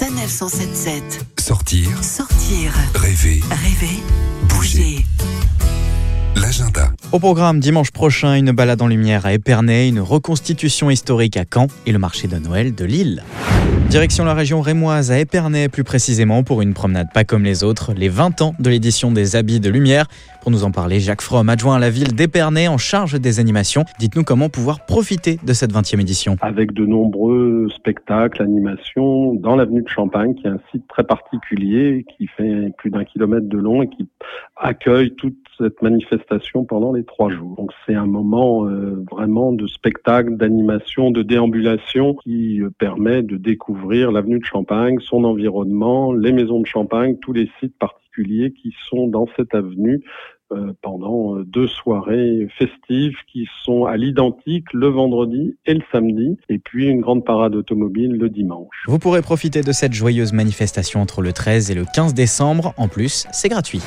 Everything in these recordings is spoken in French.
Sanef 177. Sortir, Sortir, rêver, rêver, Bouger. bouger. l'agenda. Au programme dimanche prochain, une balade en lumière à Épernay, une reconstitution historique à Caen et le marché de Noël de Lille. Direction la région rémoise à Épernay plus précisément pour une promenade pas comme les autres, les 20 ans de l'édition des Habits de Lumière. Pour nous en parler, Jacques Fromm, adjoint à la ville d'Épernay en charge des animations. Dites-nous comment pouvoir profiter de cette 20e édition. avec de nombreux spectacles, animations dans l'avenue de Champagne, qui est un site très particulier, qui fait plus d'un kilomètre de long et qui accueille toute cette manifestation pendant les trois jours. Donc c'est un moment euh, vraiment de spectacle, d'animation, de déambulation qui euh, permet de découvrir l'avenue de Champagne, son environnement, les maisons de Champagne, tous les sites particuliers qui sont dans cette avenue pendant euh, deux soirées festives qui sont à l'identique le vendredi et le samedi, et puis une grande parade automobile le dimanche. Vous pourrez profiter de cette joyeuse manifestation entre le 13 et le 15 décembre. En plus, c'est gratuit.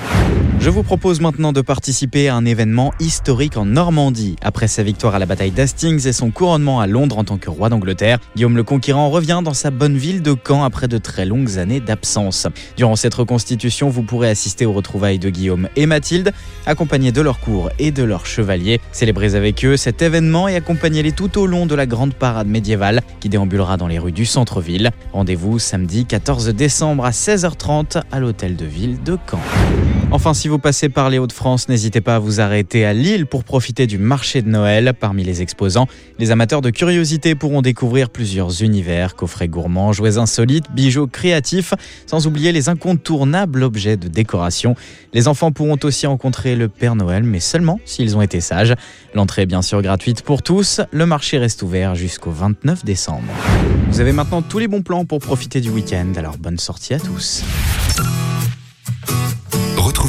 Je vous propose maintenant de participer à un événement historique en Normandie. Après sa victoire à la bataille d'Hastings et son couronnement à Londres en tant que roi d'Angleterre, Guillaume le Conquérant revient dans sa bonne ville de Caen après de très longues années d'absence. Durant cette reconstitution, vous pourrez assister aux retrouvailles de Guillaume et Mathilde, accompagnés de leurs cours et de leurs chevaliers. Célébrez avec eux cet événement et accompagnez-les tout au long de la grande parade médiévale qui déambulera dans les rues du centre-ville. Rendez-vous samedi 14 décembre à 16h30 à l'hôtel de ville de Caen. Enfin, si vous passez par les Hauts-de-France, n'hésitez pas à vous arrêter à Lille pour profiter du marché de Noël. Parmi les exposants, les amateurs de curiosité pourront découvrir plusieurs univers, coffrets gourmands, jouets insolites, bijoux créatifs, sans oublier les incontournables objets de décoration. Les enfants pourront aussi rencontrer le Père Noël, mais seulement s'ils ont été sages. L'entrée est bien sûr gratuite pour tous. Le marché reste ouvert jusqu'au 29 décembre. Vous avez maintenant tous les bons plans pour profiter du week-end, alors bonne sortie à tous.